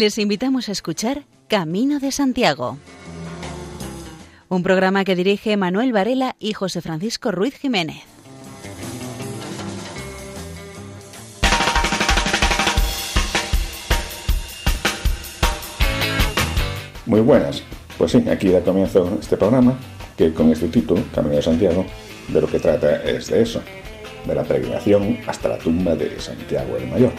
Les invitamos a escuchar Camino de Santiago, un programa que dirige Manuel Varela y José Francisco Ruiz Jiménez. Muy buenas. Pues sí, aquí da comienzo este programa, que con este título, Camino de Santiago, de lo que trata es de eso, de la peregrinación hasta la tumba de Santiago el Mayor.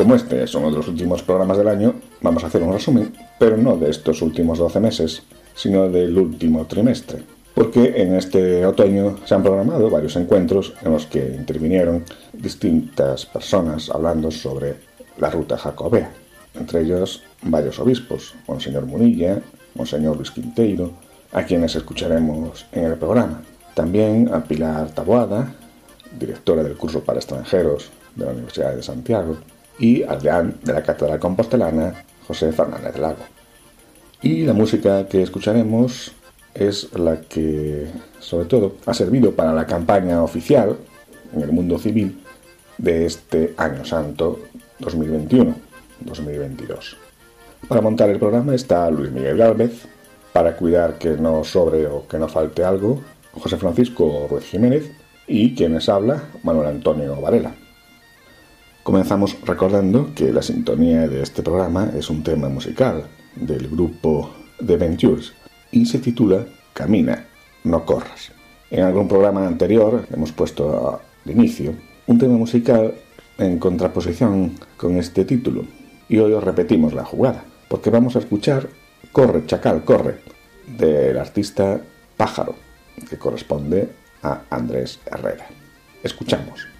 Como este es uno de los últimos programas del año, vamos a hacer un resumen, pero no de estos últimos 12 meses, sino del último trimestre. Porque en este otoño se han programado varios encuentros en los que intervinieron distintas personas hablando sobre la ruta jacobea. Entre ellos varios obispos, Monseñor Munilla, Monseñor Luis Quinteiro, a quienes escucharemos en el programa. También a Pilar Taboada, directora del curso para extranjeros de la Universidad de Santiago, y al deán de la Catedral Compostelana, José Fernández Lago. Y la música que escucharemos es la que, sobre todo, ha servido para la campaña oficial en el mundo civil de este Año Santo 2021-2022. Para montar el programa está Luis Miguel Gálvez, para cuidar que no sobre o que no falte algo, José Francisco Ruiz Jiménez y quienes habla, Manuel Antonio Varela. Comenzamos recordando que la sintonía de este programa es un tema musical del grupo The Ventures y se titula Camina, no corras. En algún programa anterior hemos puesto de inicio un tema musical en contraposición con este título y hoy os repetimos la jugada porque vamos a escuchar Corre, Chacal, Corre del artista Pájaro que corresponde a Andrés Herrera. Escuchamos.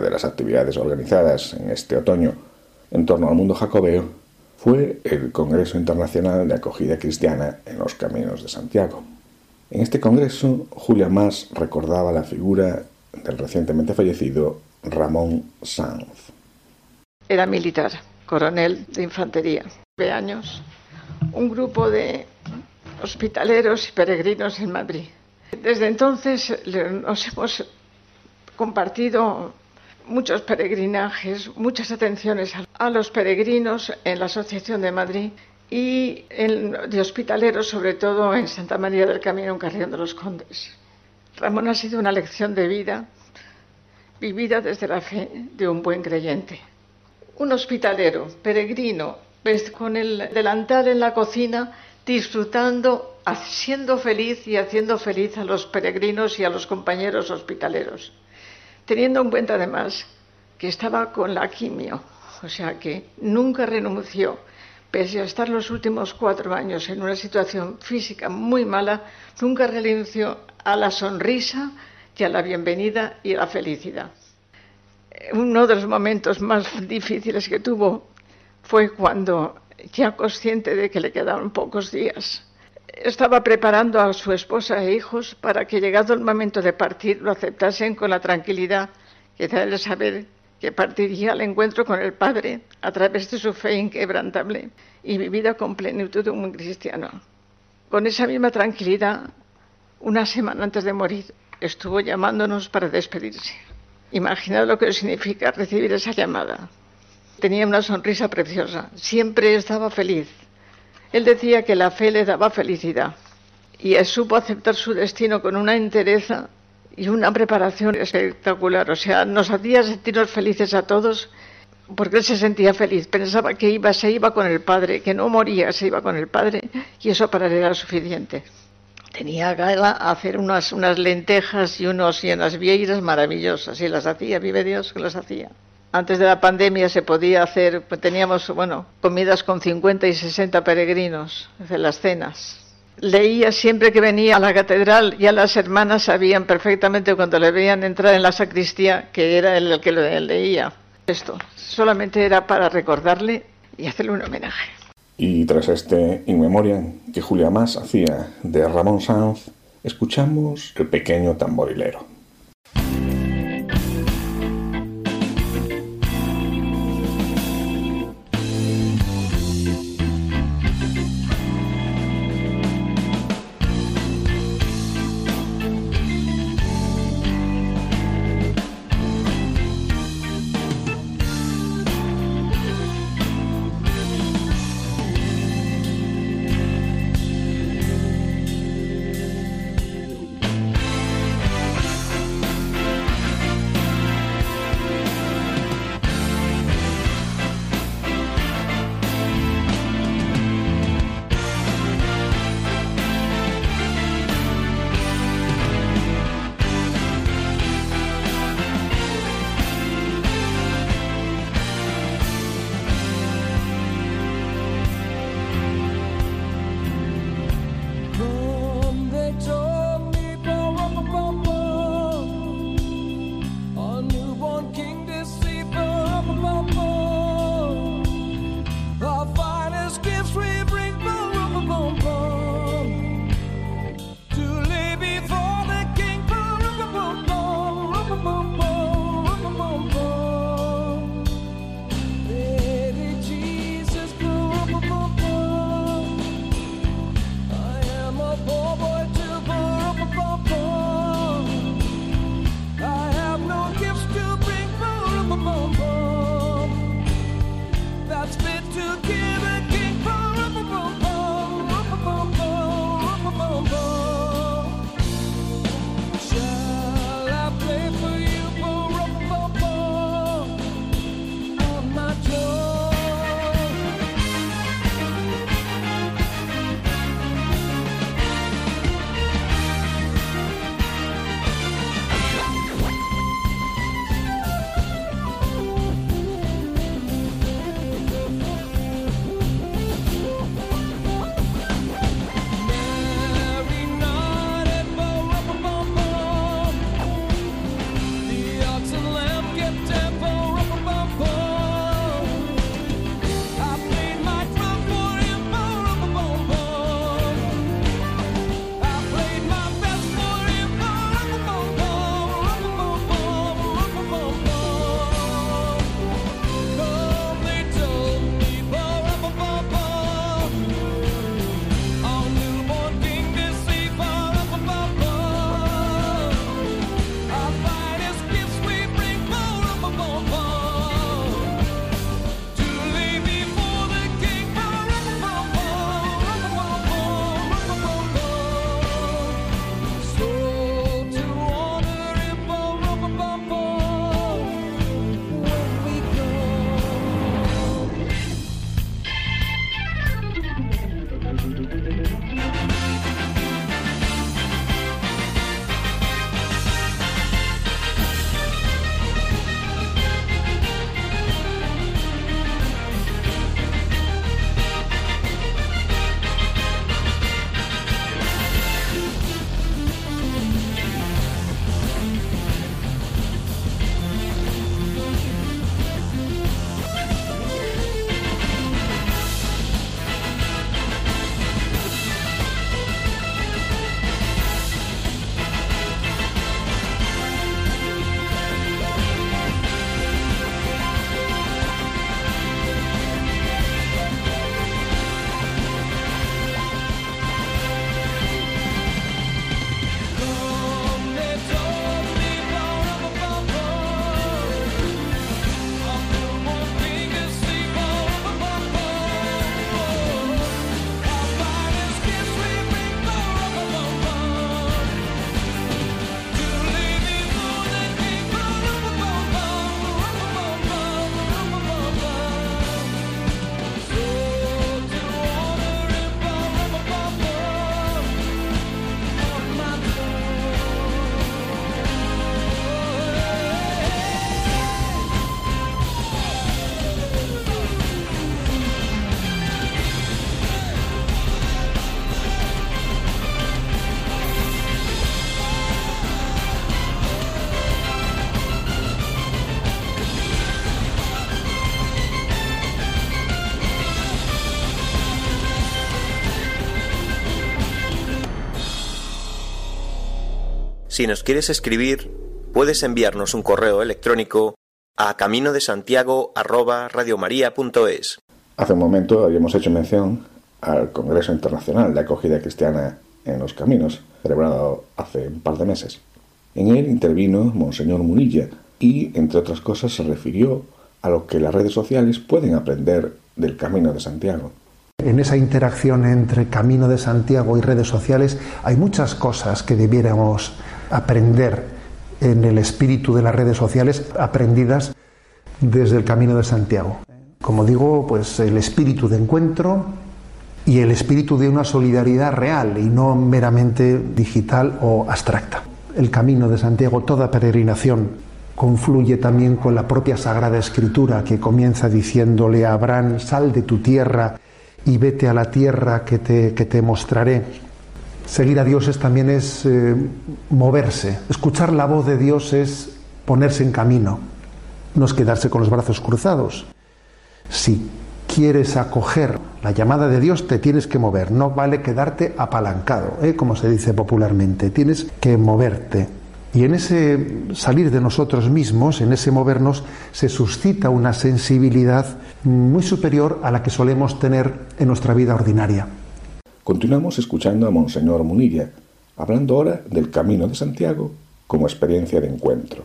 De las actividades organizadas en este otoño en torno al mundo jacobeo fue el Congreso Internacional de Acogida Cristiana en los Caminos de Santiago. En este congreso, Julia Mas recordaba la figura del recientemente fallecido Ramón Sanz. Era militar, coronel de infantería, de años, un grupo de hospitaleros y peregrinos en Madrid. Desde entonces nos hemos compartido muchos peregrinajes, muchas atenciones a los peregrinos en la Asociación de Madrid y de hospitaleros, sobre todo en Santa María del Camino, en Carrión de los Condes. Ramón ha sido una lección de vida vivida desde la fe de un buen creyente. Un hospitalero, peregrino, con el delantal en la cocina, disfrutando, siendo feliz y haciendo feliz a los peregrinos y a los compañeros hospitaleros teniendo en cuenta además que estaba con la quimio, o sea que nunca renunció, pese a estar los últimos cuatro años en una situación física muy mala, nunca renunció a la sonrisa y a la bienvenida y a la felicidad. Uno de los momentos más difíciles que tuvo fue cuando, ya consciente de que le quedaban pocos días, estaba preparando a su esposa e hijos para que llegado el momento de partir lo aceptasen con la tranquilidad que da el saber que partiría al encuentro con el Padre a través de su fe inquebrantable y vivida con plenitud de un cristiano. Con esa misma tranquilidad, una semana antes de morir, estuvo llamándonos para despedirse. Imaginad lo que significa recibir esa llamada. Tenía una sonrisa preciosa, siempre estaba feliz, él decía que la fe le daba felicidad y supo aceptar su destino con una entereza y una preparación espectacular. O sea, nos hacía sentirnos felices a todos porque él se sentía feliz. Pensaba que iba, se iba con el Padre, que no moría, se iba con el Padre y eso para él era suficiente. Tenía gala hacer unas, unas lentejas y, unos, y unas vieiras maravillosas y las hacía, vive Dios que las hacía. Antes de la pandemia se podía hacer, teníamos, bueno, comidas con 50 y 60 peregrinos en las cenas. Leía siempre que venía a la catedral, ya las hermanas sabían perfectamente cuando le veían entrar en la sacristía que era el que lo leía. Esto solamente era para recordarle y hacerle un homenaje. Y tras este In Memoriam que Julia Más hacía de Ramón Sanz, escuchamos El pequeño tamborilero. Si nos quieres escribir, puedes enviarnos un correo electrónico a camino de Santiago Hace un momento habíamos hecho mención al Congreso Internacional de Acogida Cristiana en los Caminos, celebrado hace un par de meses. En él intervino Monseñor Munilla y, entre otras cosas, se refirió a lo que las redes sociales pueden aprender del Camino de Santiago. En esa interacción entre Camino de Santiago y redes sociales hay muchas cosas que debiéramos aprender en el espíritu de las redes sociales aprendidas desde el Camino de Santiago. Como digo, pues el espíritu de encuentro y el espíritu de una solidaridad real y no meramente digital o abstracta. El Camino de Santiago, toda peregrinación confluye también con la propia Sagrada Escritura que comienza diciéndole a Abraham, sal de tu tierra y vete a la tierra que te, que te mostraré. Seguir a Dios es, también es eh, moverse. Escuchar la voz de Dios es ponerse en camino. No es quedarse con los brazos cruzados. Si quieres acoger la llamada de Dios, te tienes que mover. No vale quedarte apalancado, ¿eh? como se dice popularmente. Tienes que moverte. Y en ese salir de nosotros mismos, en ese movernos, se suscita una sensibilidad muy superior a la que solemos tener en nuestra vida ordinaria. Continuamos escuchando a Monseñor Munilla, hablando ahora del Camino de Santiago como experiencia de encuentro.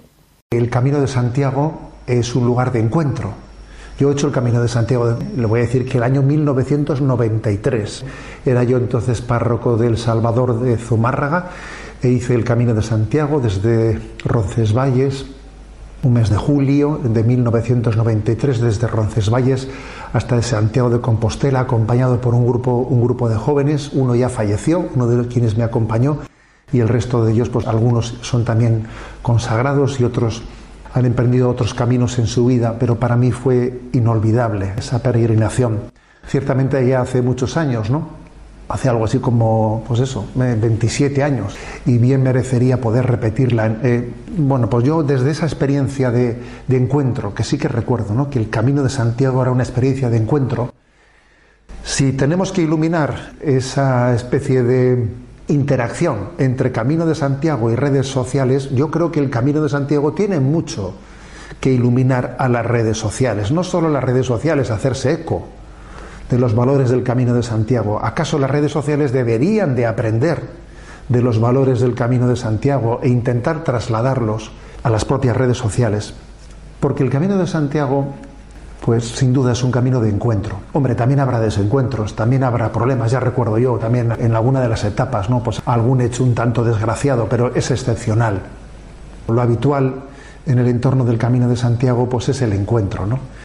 El Camino de Santiago es un lugar de encuentro. Yo he hecho el Camino de Santiago, le voy a decir que el año 1993 era yo entonces párroco del Salvador de Zumárraga e hice el Camino de Santiago desde Roncesvalles, un mes de julio de 1993, desde Roncesvalles hasta Santiago de Compostela, acompañado por un grupo, un grupo de jóvenes. Uno ya falleció, uno de quienes me acompañó, y el resto de ellos, pues algunos son también consagrados y otros han emprendido otros caminos en su vida, pero para mí fue inolvidable esa peregrinación. Ciertamente ya hace muchos años, ¿no? Hace algo así como, pues eso, 27 años, y bien merecería poder repetirla. Eh, bueno, pues yo desde esa experiencia de, encuentro, que sí que recuerdo, ¿no? que el camino de Santiago era una experiencia de encuentro, si tenemos que iluminar esa especie de interacción entre Camino de Santiago y redes sociales, yo creo que el Camino de Santiago tiene mucho que iluminar a las redes sociales, no solo las redes sociales, hacerse eco, de los valores del Camino de Santiago. ¿Acaso las redes sociales deberían de aprender de los valores del Camino de Santiago e intentar trasladarlos a las propias redes sociales? Porque el Camino de Santiago, pues sin duda es un camino de encuentro. Hombre, también habrá desencuentros, también habrá problemas, ya recuerdo yo también en alguna de las etapas, ¿no? Pues algún hecho un tanto desgraciado, pero es excepcional. Lo habitual en el entorno del Camino de Santiago, pues es el encuentro, ¿no?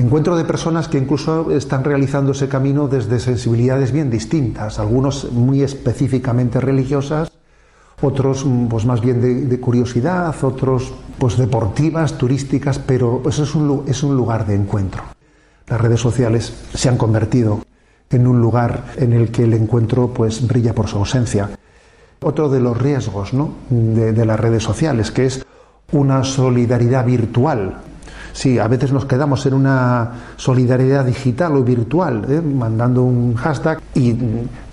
Encuentro de personas que incluso están realizando ese camino desde sensibilidades bien distintas, algunos muy específicamente religiosas, otros pues más bien de, curiosidad, otros pues deportivas, turísticas, pero pues es un, es un lugar de encuentro. Las redes sociales se han convertido en un lugar en el que el encuentro pues brilla por su ausencia. Otro de los riesgos de, de las redes sociales, que es una solidaridad virtual, Sí, a veces nos quedamos en una solidaridad digital o virtual, ¿eh? mandando un hashtag y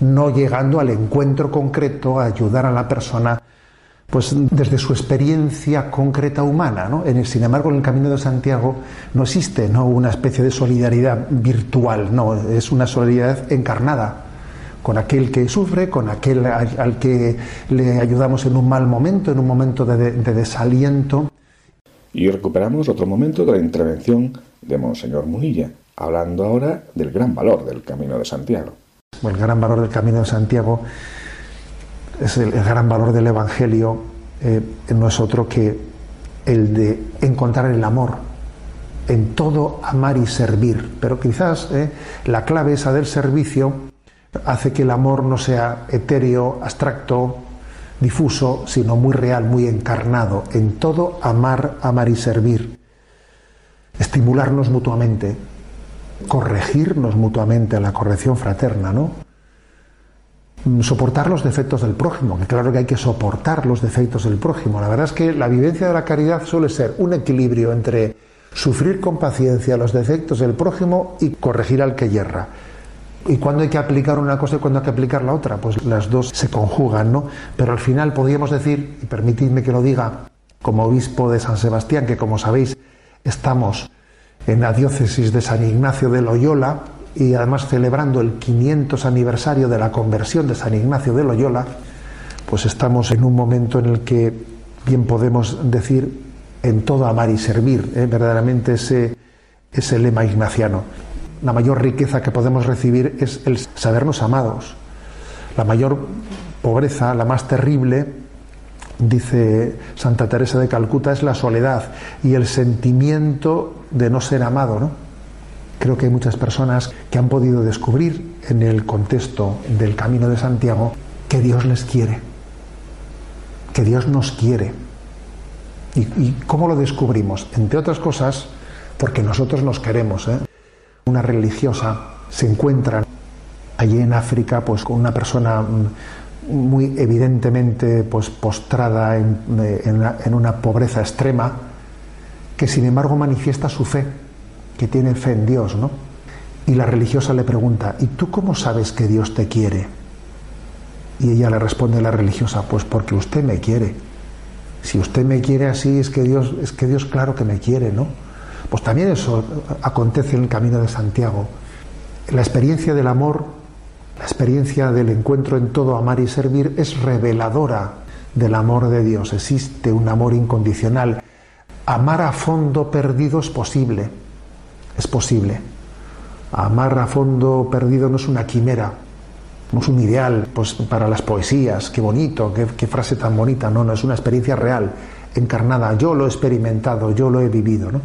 no llegando al encuentro concreto, a ayudar a la persona pues desde su experiencia concreta humana. ¿no? En el, sin embargo, en el Camino de Santiago no existe ¿no? una especie de solidaridad virtual, no, es una solidaridad encarnada con aquel que sufre, con aquel al, que le ayudamos en un mal momento, en un momento de desaliento. Y recuperamos otro momento de la intervención de Monseñor Munilla, hablando ahora del gran valor del Camino de Santiago. El gran valor del Camino de Santiago es el, gran valor del Evangelio, eh, no es otro que el de encontrar el amor en todo amar y servir. Pero quizás eh, la clave esa del servicio hace que el amor no sea etéreo, abstracto, difuso, sino muy real, muy encarnado, en todo amar, amar y servir, estimularnos mutuamente, corregirnos mutuamente, la corrección fraterna, ¿no? Mm, soportar los defectos del prójimo, que claro que hay que soportar los defectos del prójimo. La verdad es que la vivencia de la caridad suele ser un equilibrio entre sufrir con paciencia los defectos del prójimo y corregir al que yerra. ¿Y cuándo hay que aplicar una cosa y cuándo hay que aplicar la otra? Pues las dos se conjugan, ¿no? Pero al final podríamos decir, y permitidme que lo diga, como obispo de San Sebastián, que como sabéis estamos en la diócesis de San Ignacio de Loyola y además celebrando el 500 aniversario de la conversión de San Ignacio de Loyola, pues estamos en un momento en el que bien podemos decir en todo amar y servir, ¿eh? verdaderamente ese, ese lema ignaciano. La mayor riqueza que podemos recibir es el sabernos amados. La mayor pobreza, la más terrible, dice Santa Teresa de Calcuta, es la soledad y el sentimiento de no ser amado. ¿no? Creo que hay muchas personas que han podido descubrir en el contexto del Camino de Santiago que Dios les quiere, que Dios nos quiere. ¿Y, cómo lo descubrimos? Entre otras cosas, porque nosotros nos queremos. ¿eh? Una religiosa se encuentra allí en África pues con una persona mm, muy evidentemente pues, postrada en, una pobreza extrema, que sin embargo manifiesta su fe, que tiene fe en Dios, ¿no? Y la religiosa le pregunta, ¿y tú cómo sabes que Dios te quiere? Y ella le responde la religiosa, pues porque usted me quiere. Si usted me quiere así, es que Dios, es que Dios claro que me quiere, ¿no? Pues también eso acontece en el camino de Santiago. La experiencia del amor la experiencia del encuentro en todo amar y servir es reveladora del amor de Dios. Existe un amor incondicional. Amar a fondo perdido es posible. Es posible. Amar a fondo perdido no es una quimera, no es un ideal pues, para las poesías. Qué bonito, qué, qué frase tan bonita. No, no, es una experiencia real, encarnada. Yo lo he experimentado, yo lo he vivido. ¿no?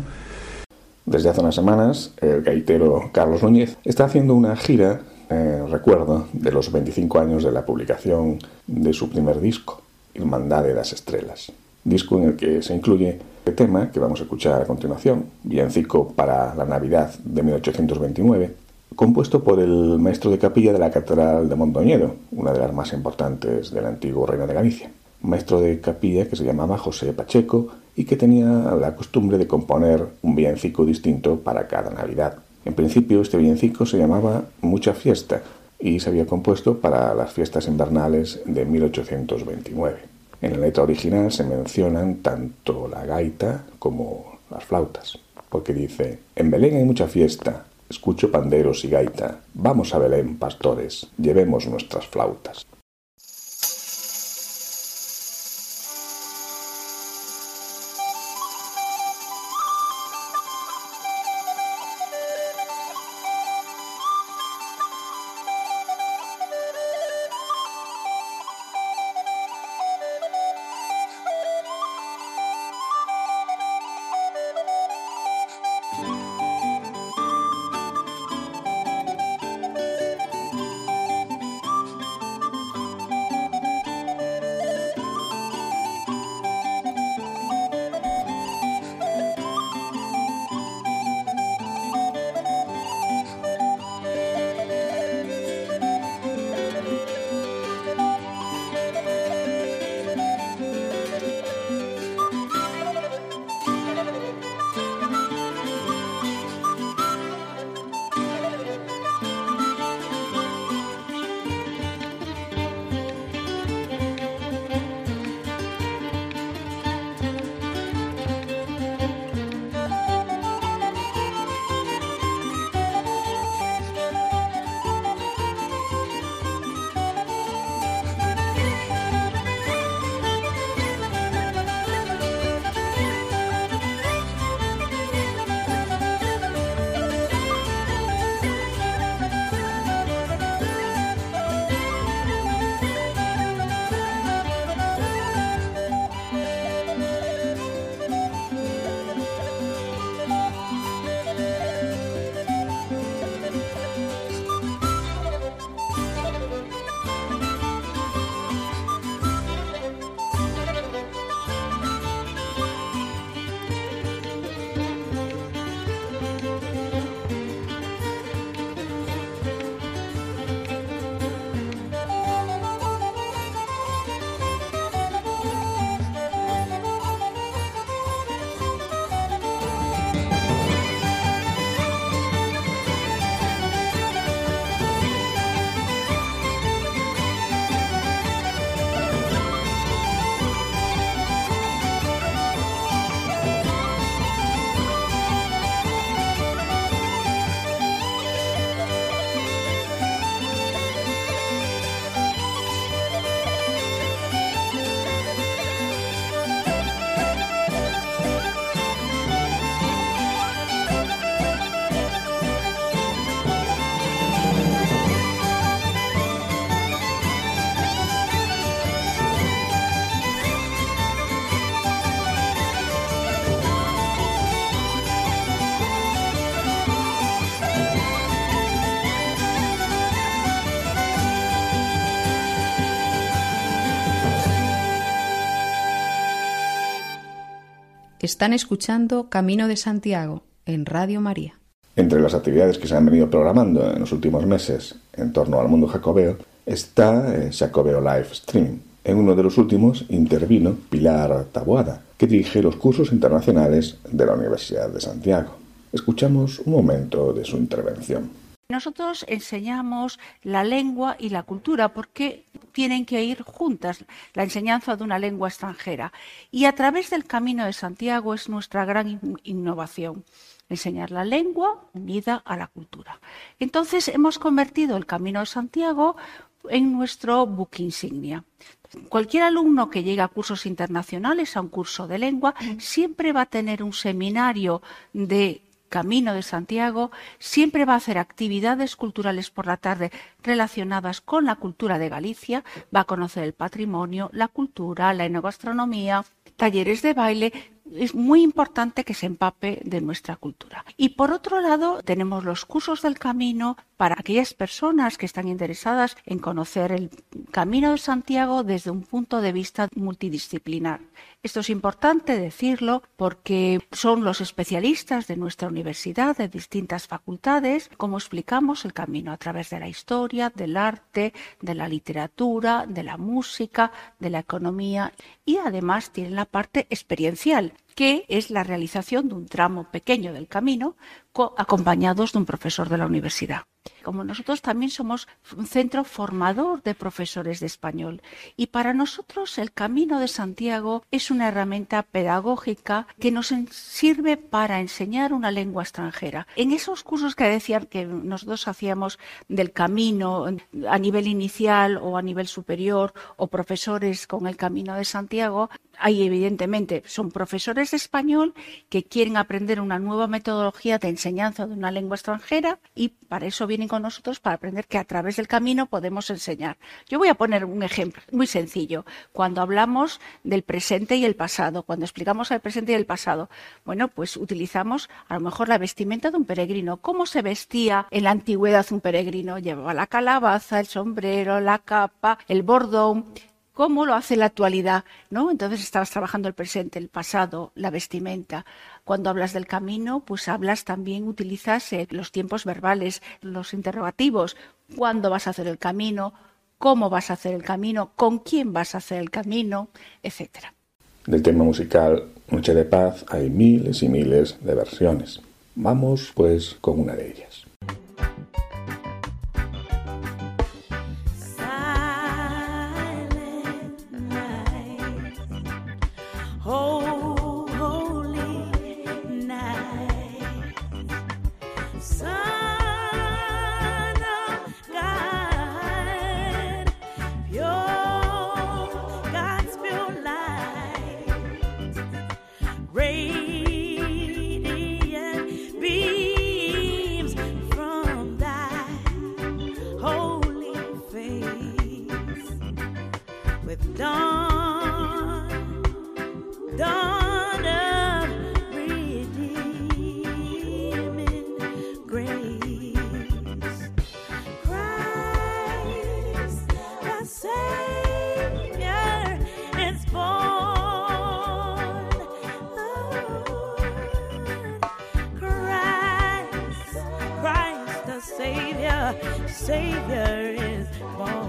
Desde hace unas semanas, el gaitero Carlos Núñez está haciendo una gira eh, recuerdo de los 25 años de la publicación de su primer disco, Hermandad de las Estrellas, disco en el que se incluye el tema que vamos a escuchar a continuación, Villancico para la Navidad de 1829, compuesto por el maestro de capilla de la Catedral de Mondoñedo, una de las más importantes del antiguo Reino de Galicia. maestro de capilla que se llamaba José Pacheco y que tenía la costumbre de componer un villancico distinto para cada Navidad. En principio este villancico se llamaba Mucha Fiesta y se había compuesto para las fiestas invernales de 1829. En la letra original se mencionan tanto la gaita como las flautas, porque dice, en Belén hay mucha fiesta, escucho panderos y gaita, vamos a Belén, pastores, llevemos nuestras flautas. Están escuchando Camino de Santiago en Radio María. Entre las actividades que se han venido programando en los últimos meses en torno al mundo jacobeo está el Jacobeo Live Streaming. En uno de los últimos intervino Pilar Taboada, que dirige los cursos internacionales de la Universidad de Santiago. Escuchamos un momento de su intervención. Nosotros enseñamos la lengua y la cultura porque tienen que ir juntas, la enseñanza de una lengua extranjera. Y a través del Camino de Santiago es nuestra gran innovación enseñar la lengua unida a la cultura. Entonces hemos convertido el Camino de Santiago en nuestro book insignia. Cualquier alumno que llegue a cursos internacionales, a un curso de lengua, siempre va a tener un seminario de Camino de Santiago siempre va a hacer actividades culturales por la tarde relacionadas con la cultura de Galicia, va a conocer el patrimonio, la cultura, la enogastronomía, talleres de baile, es muy importante que se empape de nuestra cultura. Y por otro lado, tenemos los cursos del camino para aquellas personas que están interesadas en conocer el Camino de Santiago desde un punto de vista multidisciplinar. Esto es importante decirlo porque son los especialistas de nuestra universidad, de distintas facultades, como explicamos el camino a través de la historia, del arte, de la literatura, de la música, de la economía y además tienen la parte experiencial, que es la realización de un tramo pequeño del camino acompañados de un profesor de la universidad. Como nosotros también somos un centro formador de profesores de español y para nosotros el Camino de Santiago es una herramienta pedagógica que nos sirve para enseñar una lengua extranjera. En esos cursos que decían que nosotros hacíamos del camino a nivel inicial o a nivel superior o profesores con el Camino de Santiago, hay evidentemente, son profesores de español que quieren aprender una nueva metodología de enseñanza de una lengua extranjera y para eso vienen con nosotros para aprender que a través del camino podemos enseñar. Yo voy a poner un ejemplo muy sencillo. Cuando hablamos del presente y el pasado, cuando explicamos el presente y el pasado, bueno, pues utilizamos a lo mejor la vestimenta de un peregrino. ¿Cómo se vestía en la antigüedad un peregrino? Llevaba la calabaza, el sombrero, la capa, el bordón cómo lo hace la actualidad, ¿no? Entonces estabas trabajando el presente, el pasado, la vestimenta. Cuando hablas del camino, pues hablas también, utilizas eh, los tiempos verbales, los interrogativos. ¿Cuándo vas a hacer el camino? ¿Cómo vas a hacer el camino? ¿Con quién vas a hacer el camino? Etcétera. Del tema musical Noche de Paz hay miles y miles de versiones. Vamos pues con una de ellas. Savior is born.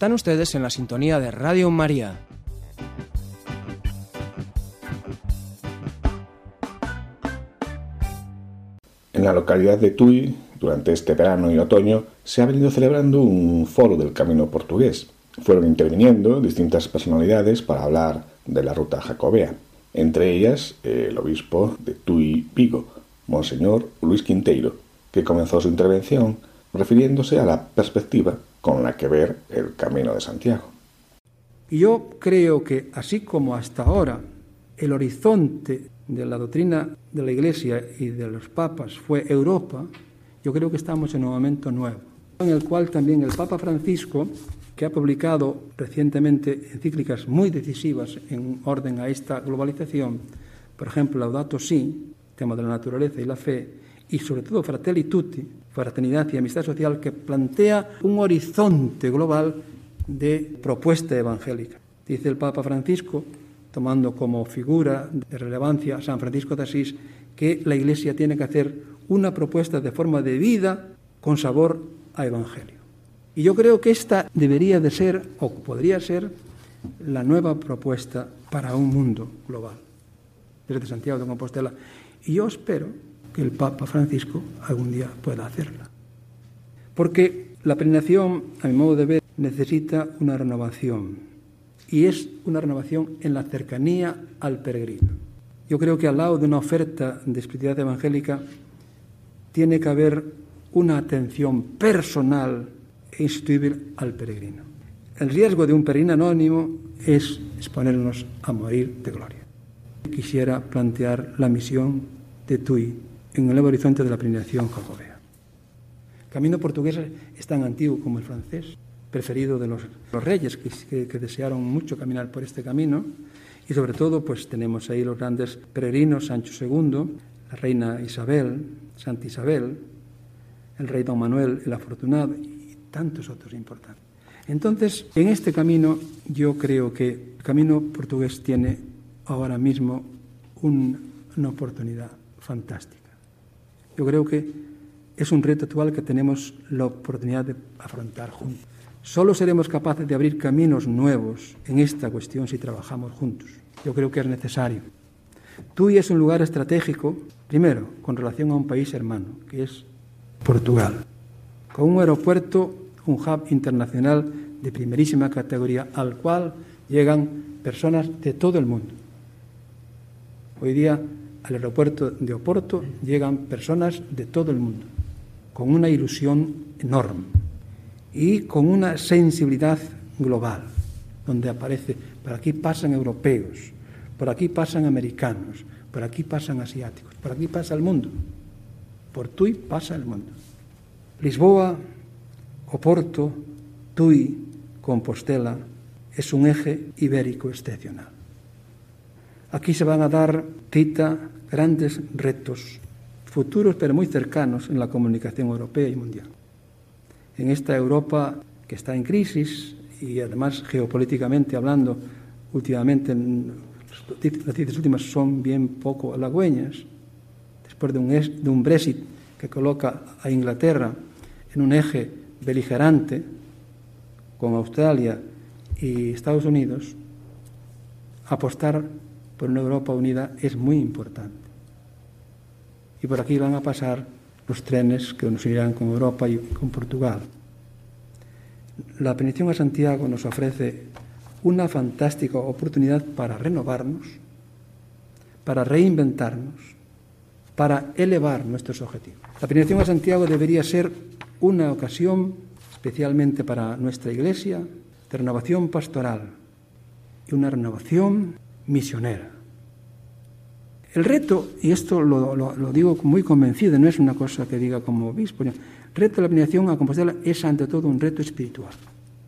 Están ustedes en la sintonía de Radio María. En la localidad de Tui, durante este verano y otoño, se ha venido celebrando un foro del camino portugués. fueron interviniendo distintas personalidades para hablar de la ruta jacobea, entre ellas el obispo de Tui Vigo, Monseñor Luis Quinteiro, que comenzó su intervención refiriéndose a la perspectiva con la que ver el camino de Santiago. Yo creo que, así como hasta ahora el horizonte de la doctrina de la Iglesia y de los papas fue Europa, yo creo que estamos en un momento nuevo, en el cual también el Papa Francisco, que ha publicado recientemente encíclicas muy decisivas en orden a esta globalización, por ejemplo, Laudato Si, tema de la naturaleza y la fe, y sobre todo Fratelli Tutti, fraternidad y amistad social, que plantea un horizonte global de propuesta evangélica. Dice el Papa Francisco, tomando como figura de relevancia a San Francisco de Asís, que la Iglesia tiene que hacer una propuesta de forma de vida con sabor a Evangelio. Y yo creo que esta debería de ser, o podría ser, la nueva propuesta para un mundo global, desde Santiago de Compostela. Y yo espero que el Papa Francisco algún día pueda hacerla. Porque la peregrinación, a mi modo de ver, necesita una renovación. Y es una renovación en la cercanía al peregrino. Yo creo que al lado de una oferta de espiritualidad evangélica tiene que haber una atención personal e instituible al peregrino. El riesgo de un peregrino anónimo es exponernos a morir de gloria. Quisiera plantear la misión de Tui en el nuevo horizonte de la peregrinación jacobea. Camino portugués es tan antiguo como el francés, preferido de los, los reyes que, que, desearon mucho caminar por este camino, y sobre todo pues tenemos ahí los grandes peregrinos, Sancho II, la reina Isabel, Santa Isabel, el rey don Manuel el Afortunado y tantos otros importantes. Entonces, en este camino yo creo que el camino portugués tiene ahora mismo un, una oportunidad fantástica. Yo creo que es un reto actual que tenemos la oportunidad de afrontar juntos. Solo seremos capaces de abrir caminos nuevos en esta cuestión si trabajamos juntos. Yo creo que es necesario. Tui es un lugar estratégico, primero, con relación a un país hermano, que es Portugal, con un aeropuerto, un hub internacional de primerísima categoría, al cual llegan personas de todo el mundo. Hoy día al aeropuerto de Oporto llegan personas de todo el mundo, con una ilusión enorme y con una sensibilidad global, donde aparece, por aquí pasan europeos, por aquí pasan americanos, por aquí pasan asiáticos, por aquí pasa el mundo, por Tui pasa el mundo. Lisboa, Oporto, Tui, Compostela, es un eje ibérico excepcional. Aquí se van a dar cita grandes retos futuros pero muy cercanos en la comunicación europea y mundial. En esta Europa que está en crisis y además geopolíticamente hablando, últimamente las noticias últimas son bien poco halagüeñas, después de un, de un Brexit que coloca a Inglaterra en un eje beligerante con Australia y Estados Unidos, apostar por una Europa unida es muy importante. Y por aquí van a pasar los trenes que nos irán con Europa y con Portugal. La penetración a Santiago nos ofrece una fantástica oportunidad para renovarnos, para reinventarnos, para elevar nuestros objetivos. La penetración a Santiago debería ser una ocasión, especialmente para nuestra Iglesia, de renovación pastoral y una renovación misionera. El reto, y esto lo, lo, digo muy convencido, no es una cosa que diga como obispo, el reto de la peregrinación a Compostela es ante todo un reto espiritual.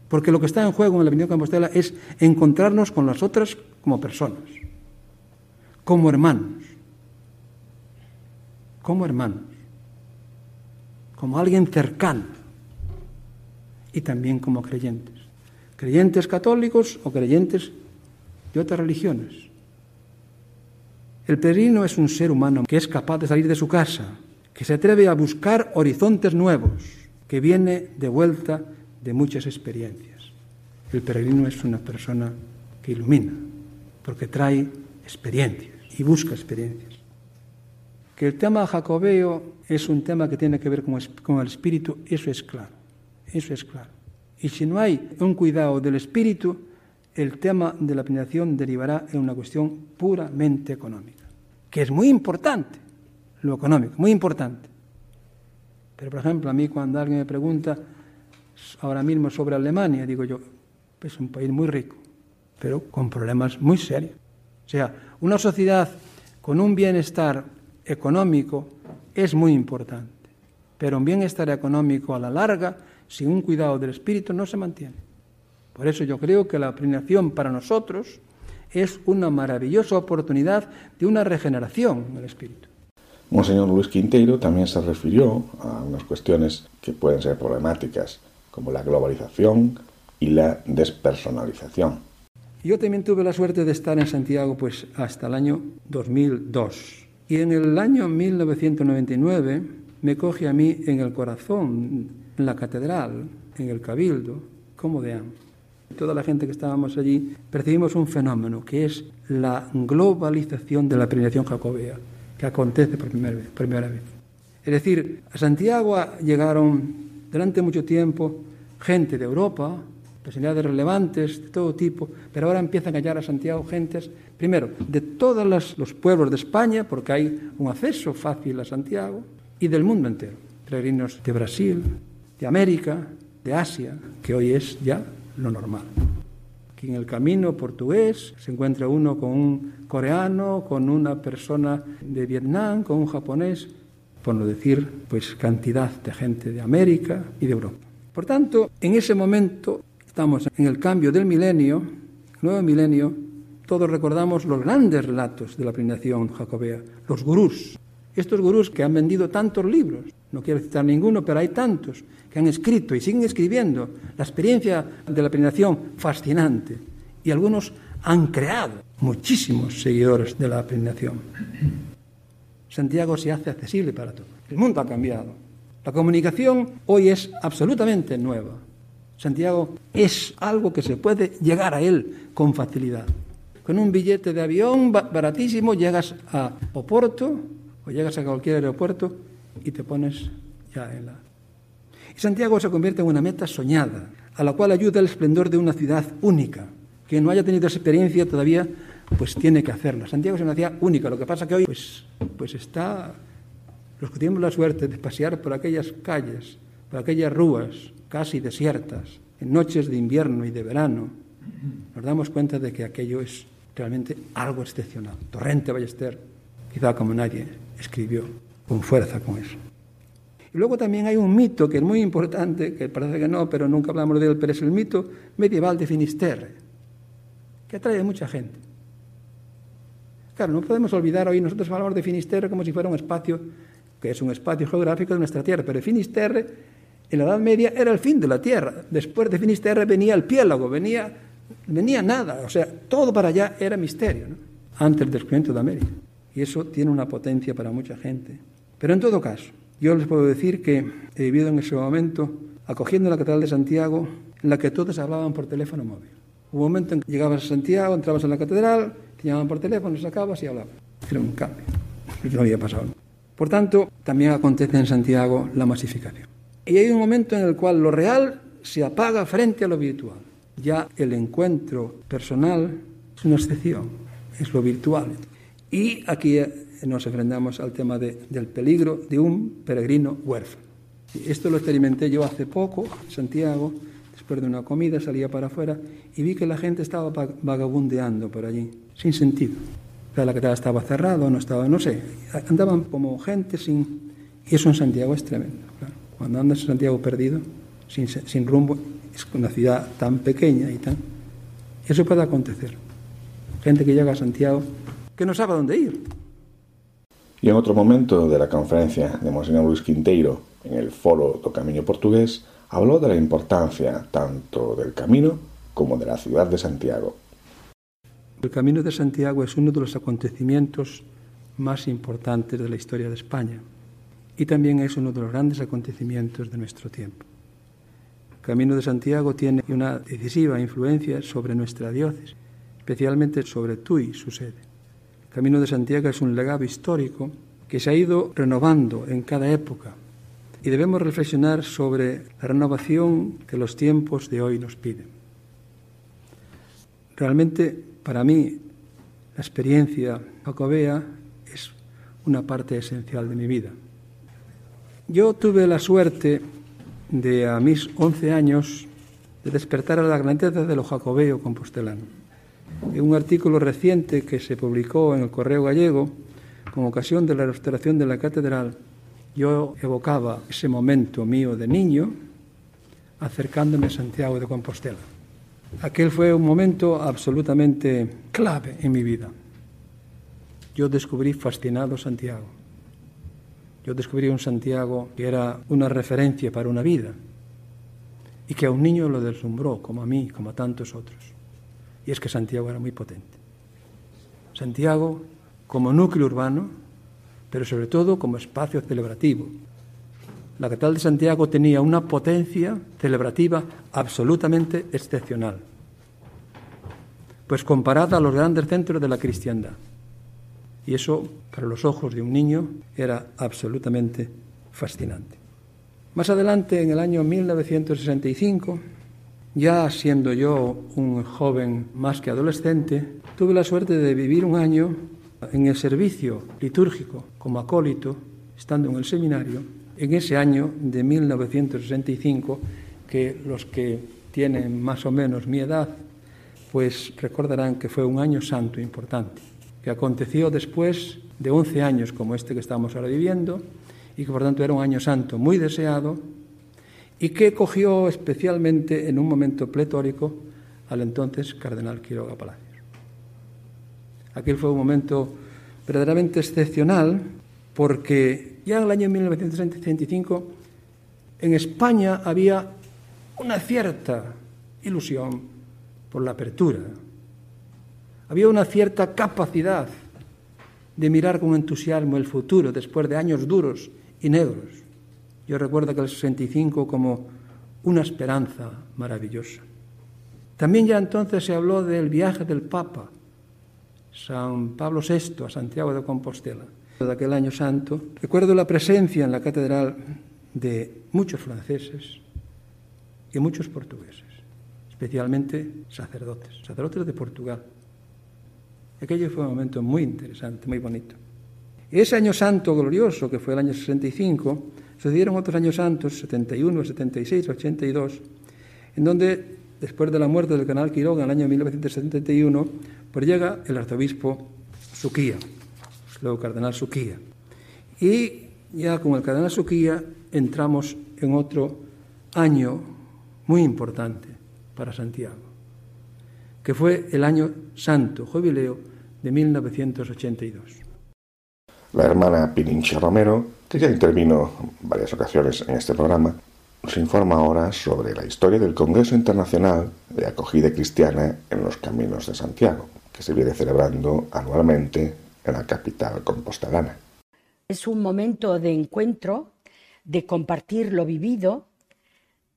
Porque lo que está en juego en la peregrinación a Compostela es encontrarnos con las otras como personas, como hermanos, como hermanos, como alguien cercano y también como creyentes. Creyentes católicos o creyentes de otras religiones. El peregrino es un ser humano que es capaz de salir de su casa, que se atreve a buscar horizontes nuevos, que viene de vuelta de muchas experiencias. El peregrino es una persona que ilumina, porque trae experiencias y busca experiencias. Que el tema jacobeo es un tema que tiene que ver con, el espíritu, eso es claro, eso es claro. Y si no hay un cuidado del espíritu, el tema de la peregrinación derivará en una cuestión puramente económica, que es muy importante, lo económico, muy importante. Pero, por ejemplo, a mí cuando alguien me pregunta ahora mismo sobre Alemania, digo yo, es un país muy rico, pero con problemas muy serios. O sea, una sociedad con un bienestar económico es muy importante, pero un bienestar económico a la larga, sin un cuidado del espíritu, no se mantiene. Por eso yo creo que la peregrinación para nosotros es una maravillosa oportunidad de una regeneración del espíritu. Monseñor Luis Quinteiro también se refirió a unas cuestiones que pueden ser problemáticas, como la globalización y la despersonalización. Yo también tuve la suerte de estar en Santiago pues hasta el año 2002. Y en el año 1999 me coge a mí en el corazón, en la catedral, en el cabildo, como de Toda la gente que estábamos allí percibimos un fenómeno que es la globalización de la peregrinación jacobea, que acontece por primera vez. Primera vez. Es decir, a Santiago llegaron durante mucho tiempo gente de Europa, personalidades relevantes de todo tipo, pero ahora empiezan a llegar a Santiago gentes, primero, de todos los pueblos de España, porque hay un acceso fácil a Santiago, y del mundo entero. Peregrinos de Brasil, de América, de Asia, que hoy es ya lo normal. Aquí en el camino portugués se encuentra uno con un coreano, con una persona de Vietnam, con un japonés, por no decir pues cantidad de gente de América y de Europa. Por tanto, en ese momento estamos en el cambio del milenio, nuevo milenio, todos recordamos los grandes relatos de la peregrinación jacobea, los gurús. Estos gurús que han vendido tantos libros, no quiero citar ninguno, pero hay tantos que han escrito y siguen escribiendo la experiencia de la peregrinación fascinante. Y algunos han creado muchísimos seguidores de la peregrinación. Santiago se hace accesible para todos. El mundo ha cambiado. La comunicación hoy es absolutamente nueva. Santiago es algo que se puede llegar a él con facilidad. Con un billete de avión baratísimo llegas a Oporto o llegas a cualquier aeropuerto y te pones ya en la... Y Santiago se convierte en una meta soñada, a la cual ayuda el esplendor de una ciudad única. Quien no haya tenido esa experiencia todavía, pues tiene que hacerla. Santiago es una ciudad única, lo que pasa que hoy pues, pues está... Los que tenemos la suerte de pasear por aquellas calles, por aquellas rúas, casi desiertas, en noches de invierno y de verano, nos damos cuenta de que aquello es realmente algo excepcional. Torrente Ballester, quizá como nadie escribió con fuerza con eso. Y luego también hay un mito que es muy importante, que parece que no, pero nunca hablamos de él, pero es el mito medieval de Finisterre, que atrae a mucha gente. Claro, no podemos olvidar hoy, nosotros hablamos de Finisterre como si fuera un espacio, que es un espacio geográfico de nuestra tierra, pero Finisterre en la Edad Media era el fin de la tierra. Después de Finisterre venía el piélago, venía, venía nada. O sea, todo para allá era misterio, ¿no? antes del descubrimiento de América. Y eso tiene una potencia para mucha gente. Pero en todo caso, yo les puedo decir que he vivido en ese momento acogiendo la Catedral de Santiago, en la que todos hablaban por teléfono móvil. Hubo un momento en que llegabas a Santiago, entrabas en la catedral, te llamaban por teléfono, sacabas y hablabas. Era un cambio. No había pasado. Por tanto, también acontece en Santiago la masificación. Y hay un momento en el cual lo real se apaga frente a lo virtual. Ya el encuentro personal es una excepción, es lo virtual. Y aquí nos enfrentamos al tema del peligro de un peregrino huérfano. Esto lo experimenté yo hace poco en Santiago, después de una comida salía para afuera y vi que la gente estaba vagabundeando por allí, sin sentido. La catedral estaba cerrada, no estaba, no sé, andaban como gente sin... Y eso en Santiago es tremendo. Cuando andas en Santiago perdido, sin, rumbo, es una ciudad tan pequeña y tan... Eso puede acontecer. Gente que llega a Santiago que no sabe dónde ir. Y en otro momento de la conferencia de Monseñor Luis Quinteiro en el Foro do Camino Portugués, habló de la importancia tanto del camino como de la ciudad de Santiago. El Camino de Santiago es uno de los acontecimientos más importantes de la historia de España y también es uno de los grandes acontecimientos de nuestro tiempo. El Camino de Santiago tiene una decisiva influencia sobre nuestra diócesis, especialmente sobre Tui, su sede. Camino de Santiago es un legado histórico que se ha ido renovando en cada época, y debemos reflexionar sobre la renovación que los tiempos de hoy nos piden. Realmente, para mí, la experiencia jacobea es una parte esencial de mi vida. Yo tuve la suerte de, a mis 11 años, de despertar a la grandeza de lo jacobeo compostelano. En un artículo reciente que se publicó en el Correo Gallego, con ocasión de la restauración de la catedral, yo evocaba ese momento mío de niño acercándome a Santiago de Compostela. Aquel fue un momento absolutamente clave en mi vida. Yo descubrí fascinado Santiago. Yo descubrí un Santiago que era una referencia para una vida y que a un niño lo deslumbró, como a mí, como a tantos otros. Y es que Santiago era muy potente. Santiago como núcleo urbano, pero sobre todo como espacio celebrativo. La Catedral de Santiago tenía una potencia celebrativa absolutamente excepcional, pues comparada a los grandes centros de la cristiandad. Y eso, para los ojos de un niño, era absolutamente fascinante. Más adelante, en el año 1965, ya siendo yo un joven más que adolescente, tuve la suerte de vivir un año en el servicio litúrgico como acólito, estando en el seminario, en ese año de 1965, que los que tienen más o menos mi edad, pues recordarán que fue un año santo importante, que aconteció después de 11 años como este que estamos ahora viviendo, y que por tanto era un año santo muy deseado, y que cogió especialmente en un momento pletórico al entonces cardenal Quiroga Palacio. Aquel fue un momento verdaderamente excepcional porque ya en el año 1965 en España había una cierta ilusión por la apertura. Había una cierta capacidad de mirar con entusiasmo el futuro después de años duros y negros. Yo recuerdo que el 65 como una esperanza maravillosa. También ya entonces se habló del viaje del Papa San Pablo VI a Santiago de Compostela, de aquel año santo, recuerdo la presencia en la catedral de muchos franceses y muchos portugueses, especialmente sacerdotes, sacerdotes de Portugal. Aquello fue un momento muy interesante, muy bonito. Ese año santo glorioso, que fue el año 65, sucedieron otros años santos, 71, 76, 82, en donde, después de la muerte del canal Quiroga en el año 1971, pues llega el arzobispo Suquía, luego cardenal Suquía. Y ya con el cardenal Suquía entramos en otro año muy importante para Santiago, que fue el año santo jubileo de 1982. La hermana Pirinche Romero, que ya intervino varias ocasiones en este programa, nos informa ahora sobre la historia del Congreso Internacional de Acogida Cristiana en los Caminos de Santiago que se viene celebrando anualmente en la capital compostelana. Es un momento de encuentro, de compartir lo vivido,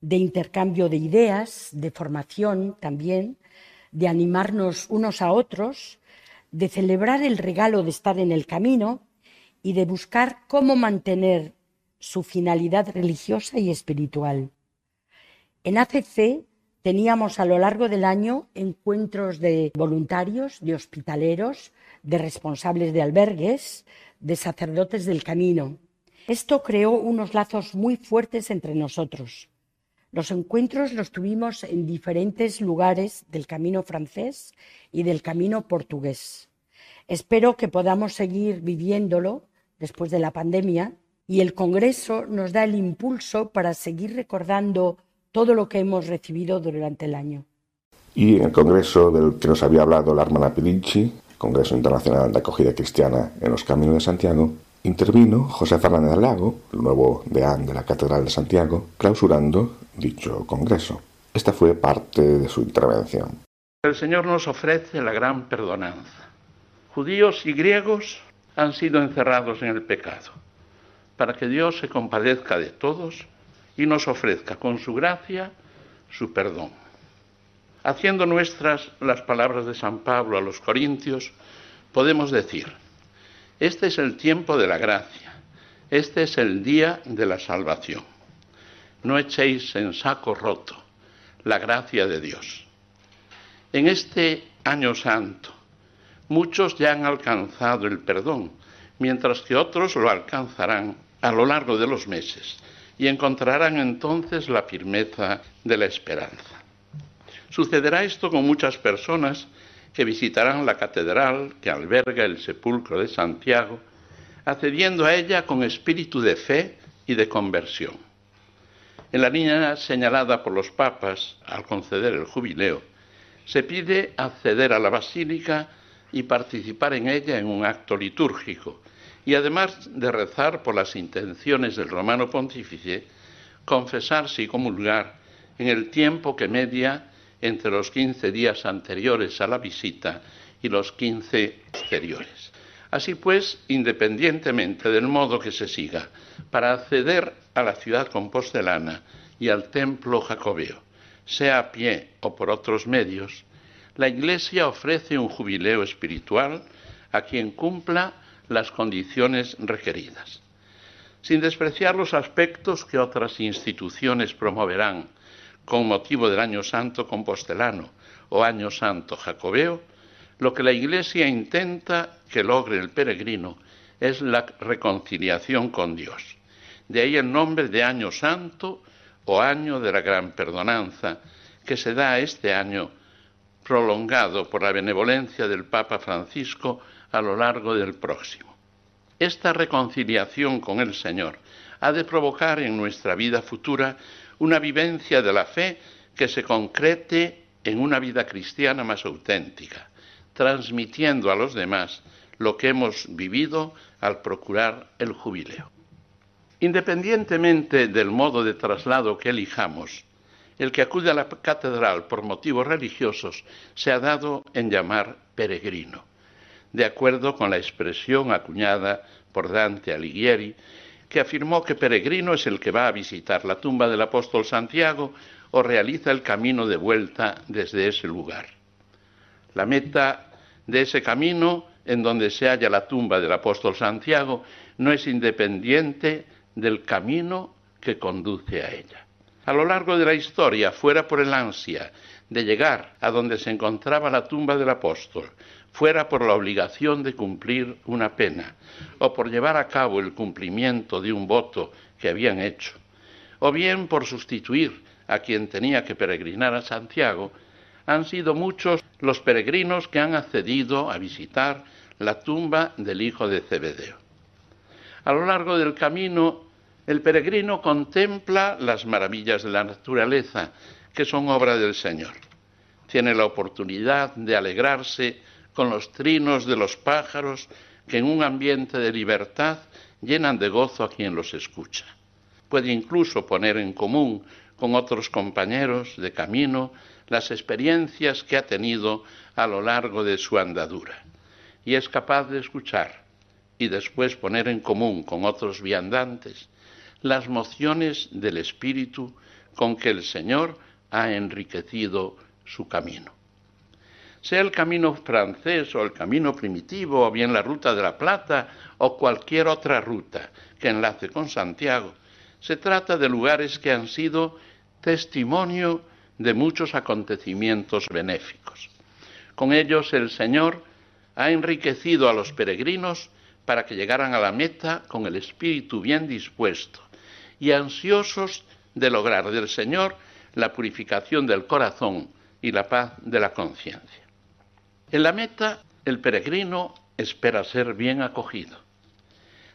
de intercambio de ideas, de formación también, de animarnos unos a otros, de celebrar el regalo de estar en el camino y de buscar cómo mantener su finalidad religiosa y espiritual. En ACC Teníamos a lo largo del año encuentros de voluntarios, de hospitaleros, de responsables de albergues, de sacerdotes del camino. Esto creó unos lazos muy fuertes entre nosotros. Los encuentros los tuvimos en diferentes lugares del camino francés y del camino portugués. Espero que podamos seguir viviéndolo después de la pandemia y el Congreso nos da el impulso para seguir recordando todo lo que hemos recibido durante el año. Y en el congreso del que nos había hablado la hermana Pilinchi, Congreso Internacional de Acogida Cristiana en los Caminos de Santiago, intervino José Fernández Lago, el nuevo deán de la Catedral de Santiago, clausurando dicho congreso. Esta fue parte de su intervención. El Señor nos ofrece la gran perdonanza. Judíos y griegos han sido encerrados en el pecado, para que Dios se compadezca de todos y nos ofrezca con su gracia su perdón. Haciendo nuestras las palabras de San Pablo a los Corintios, podemos decir, este es el tiempo de la gracia, Este es el día de la salvación. No echéis en saco roto la gracia de Dios. En este año santo, muchos ya han alcanzado el perdón, mientras que otros lo alcanzarán a lo largo de los meses y encontrarán entonces la firmeza de la esperanza. Sucederá esto con muchas personas que visitarán la catedral que alberga el sepulcro de Santiago, accediendo a ella con espíritu de fe y de conversión. En la línea señalada por los papas al conceder el jubileo, se pide acceder a la basílica y participar en ella en un acto litúrgico, y además de rezar por las intenciones del romano pontífice, confesarse y comulgar en el tiempo que media entre los quince días anteriores a la visita y los quince posteriores. Así pues, independientemente del modo que se siga, para acceder a la ciudad compostelana y al templo jacobeo, sea a pie o por otros medios, la Iglesia ofrece un jubileo espiritual a quien cumpla las condiciones requeridas. Sin despreciar los aspectos que otras instituciones promoverán con motivo del Año Santo compostelano o Año Santo jacobeo, lo que la Iglesia intenta que logre el peregrino es la reconciliación con Dios. De ahí el nombre de Año Santo o Año de la Gran Perdonanza, que se da este año prolongado por la benevolencia del Papa Francisco a lo largo del próximo. Esta reconciliación con el Señor ha de provocar en nuestra vida futura una vivencia de la fe que se concrete en una vida cristiana más auténtica, transmitiendo a los demás lo que hemos vivido al procurar el jubileo. Independientemente del modo de traslado que elijamos, el que acude a la catedral por motivos religiosos se ha dado en llamar peregrino, de acuerdo con la expresión acuñada por Dante Alighieri que afirmó que peregrino es el que va a visitar la tumba del apóstol Santiago o realiza el camino de vuelta desde ese lugar. La meta de ese camino en donde se halla la tumba del apóstol Santiago no es independiente del camino que conduce a ella. A lo largo de la historia, fuera por el ansia de llegar a donde se encontraba la tumba del apóstol, fuera por la obligación de cumplir una pena o por llevar a cabo el cumplimiento de un voto que habían hecho, o bien por sustituir a quien tenía que peregrinar a Santiago, han sido muchos los peregrinos que han accedido a visitar la tumba del hijo de Zebedeo. A lo largo del camino, el peregrino contempla las maravillas de la naturaleza, que son obra del Señor. Tiene la oportunidad de alegrarse con los trinos de los pájaros que en un ambiente de libertad llenan de gozo a quien los escucha. Puede incluso poner en común con otros compañeros de camino las experiencias que ha tenido a lo largo de su andadura. Y es capaz de escuchar y después poner en común con otros viandantes las mociones del espíritu con que el Señor ha enriquecido su camino sea el camino francés o el camino primitivo o bien la ruta de la Plata o cualquier otra ruta que enlace con Santiago, se trata de lugares que han sido testimonio de muchos acontecimientos benéficos. Con ellos el Señor ha enriquecido a los peregrinos para que llegaran a la meta con el espíritu bien dispuesto y ansiosos de lograr del Señor la purificación del corazón y la paz de la conciencia. En la meta, el peregrino espera ser bien acogido.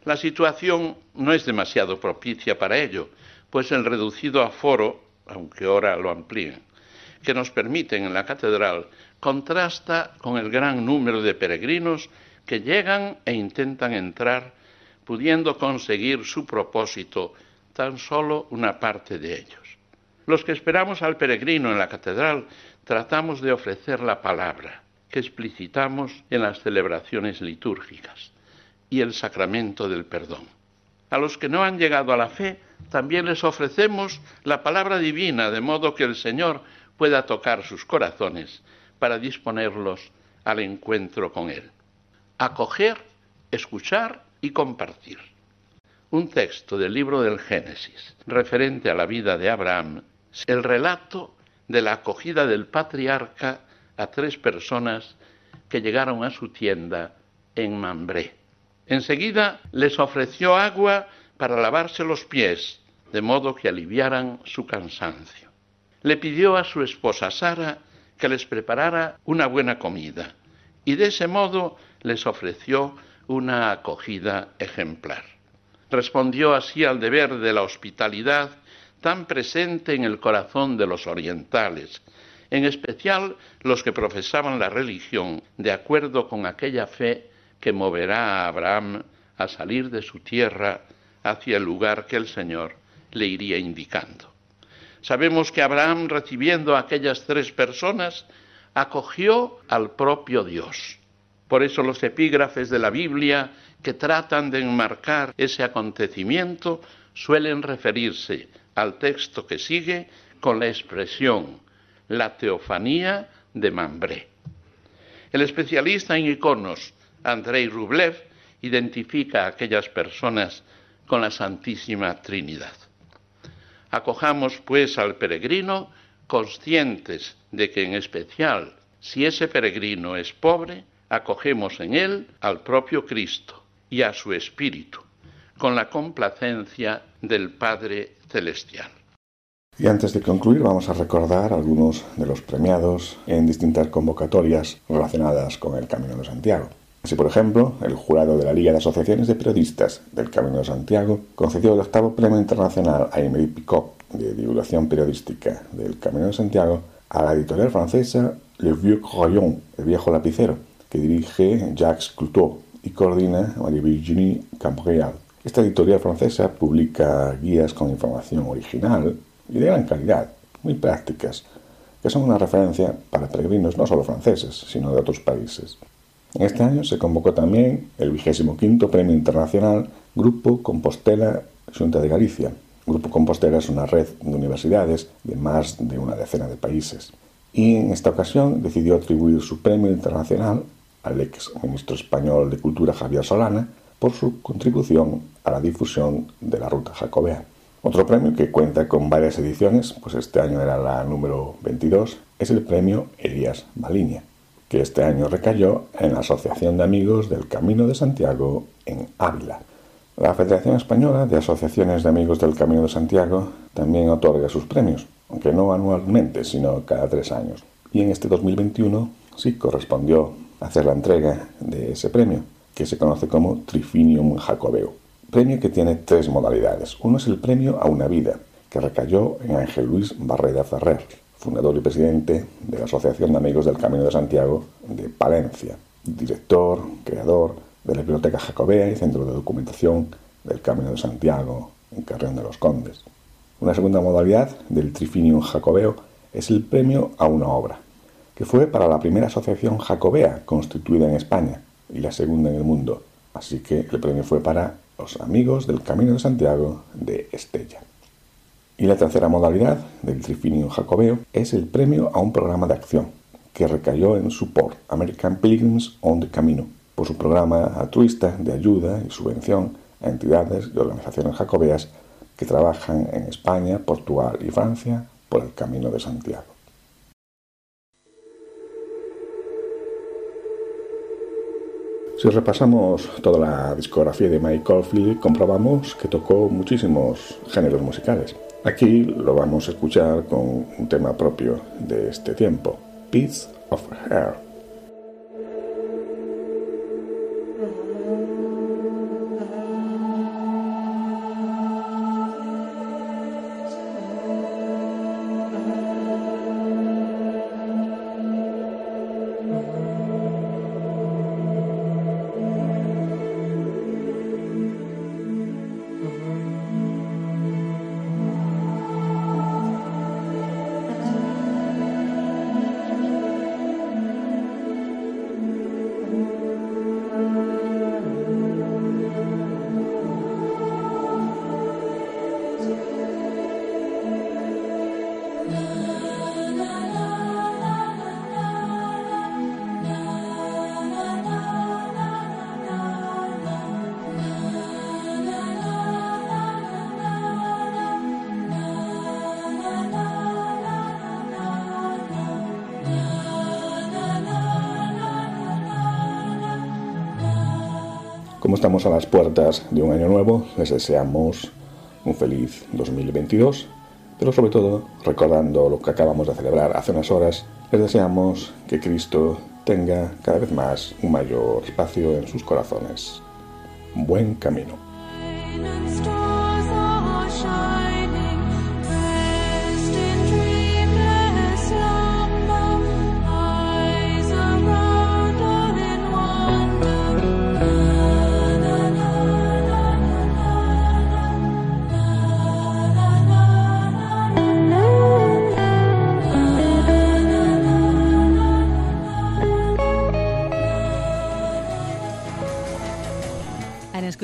La situación no es demasiado propicia para ello, pues el reducido aforo, aunque ahora lo amplíen, que nos permiten en la catedral, contrasta con el gran número de peregrinos que llegan e intentan entrar, pudiendo conseguir su propósito tan solo una parte de ellos. Los que esperamos al peregrino en la catedral tratamos de ofrecer la palabra, que explicitamos en las celebraciones litúrgicas y el sacramento del perdón. A los que no han llegado a la fe, también les ofrecemos la palabra divina, de modo que el Señor pueda tocar sus corazones para disponerlos al encuentro con Él. Acoger, escuchar y compartir. Un texto del libro del Génesis referente a la vida de Abraham, el relato de la acogida del patriarca a tres personas que llegaron a su tienda en Mambré. Enseguida les ofreció agua para lavarse los pies, de modo que aliviaran su cansancio. Le pidió a su esposa Sara que les preparara una buena comida y de ese modo les ofreció una acogida ejemplar. Respondió así al deber de la hospitalidad tan presente en el corazón de los orientales, en especial los que profesaban la religión de acuerdo con aquella fe que moverá a Abraham a salir de su tierra hacia el lugar que el Señor le iría indicando. Sabemos que Abraham, recibiendo a aquellas tres personas, acogió al propio Dios. Por eso los epígrafes de la Biblia que tratan de enmarcar ese acontecimiento suelen referirse al texto que sigue con la expresión la teofanía de Mambré. El especialista en iconos Andrei Rublev identifica a aquellas personas con la Santísima Trinidad. Acojamos pues al peregrino conscientes de que en especial si ese peregrino es pobre, acogemos en él al propio Cristo y a su Espíritu, con la complacencia del Padre Celestial. Y antes de concluir vamos a recordar algunos de los premiados en distintas convocatorias relacionadas con el Camino de Santiago. Así, por ejemplo, el jurado de la Liga de Asociaciones de Periodistas del Camino de Santiago concedió el octavo premio internacional a Emery Picot de divulgación periodística del Camino de Santiago a la editorial francesa Le Vieux Crayon, el viejo lapicero, que dirige Jacques Cousteau y coordina Marie-Virginie Cambrial. Esta editorial francesa publica guías con información original y de gran calidad, muy prácticas, que son una referencia para peregrinos no solo franceses, sino de otros países. Este año se convocó también el vigésimo quinto Premio Internacional Grupo Compostela Junta de Galicia. Grupo Compostela es una red de universidades de más de una decena de países. Y en esta ocasión decidió atribuir su premio internacional al ex ministro español de Cultura Javier Solana por su contribución a la difusión de la ruta jacobea. Otro premio que cuenta con varias ediciones, pues este año era la número 22, es el premio Elías Malinia que este año recayó en la Asociación de Amigos del Camino de Santiago en Ávila. La Federación Española de Asociaciones de Amigos del Camino de Santiago también otorga sus premios, aunque no anualmente, sino cada tres años. Y en este 2021 sí correspondió hacer la entrega de ese premio, que se conoce como Trifinium Jacobeo. Premio que tiene tres modalidades. Uno es el premio a una vida, que recayó en Ángel Luis Barreda Ferrer, fundador y presidente de la Asociación de Amigos del Camino de Santiago de Palencia, director, creador de la Biblioteca Jacobea y Centro de Documentación del Camino de Santiago en Carrión de los Condes. Una segunda modalidad del Trifinium Jacobeo es el premio a una obra, que fue para la primera asociación jacobea constituida en España y la segunda en el mundo, así que el premio fue para los amigos del Camino de Santiago de Estella. Y la tercera modalidad del Trifinio Jacobeo es el premio a un programa de acción que recayó en Support American Pilgrims on the Camino por su programa altruista de ayuda y subvención a entidades y organizaciones jacobeas que trabajan en España, Portugal y Francia por el Camino de Santiago. Si repasamos toda la discografía de Mike Oldfield, comprobamos que tocó muchísimos géneros musicales. Aquí lo vamos a escuchar con un tema propio de este tiempo, Piece of Hair. Como estamos a las puertas de un año nuevo, les deseamos un feliz 2022, pero sobre todo, recordando lo que acabamos de celebrar hace unas horas, les deseamos que Cristo tenga cada vez más un mayor espacio en sus corazones. Buen camino.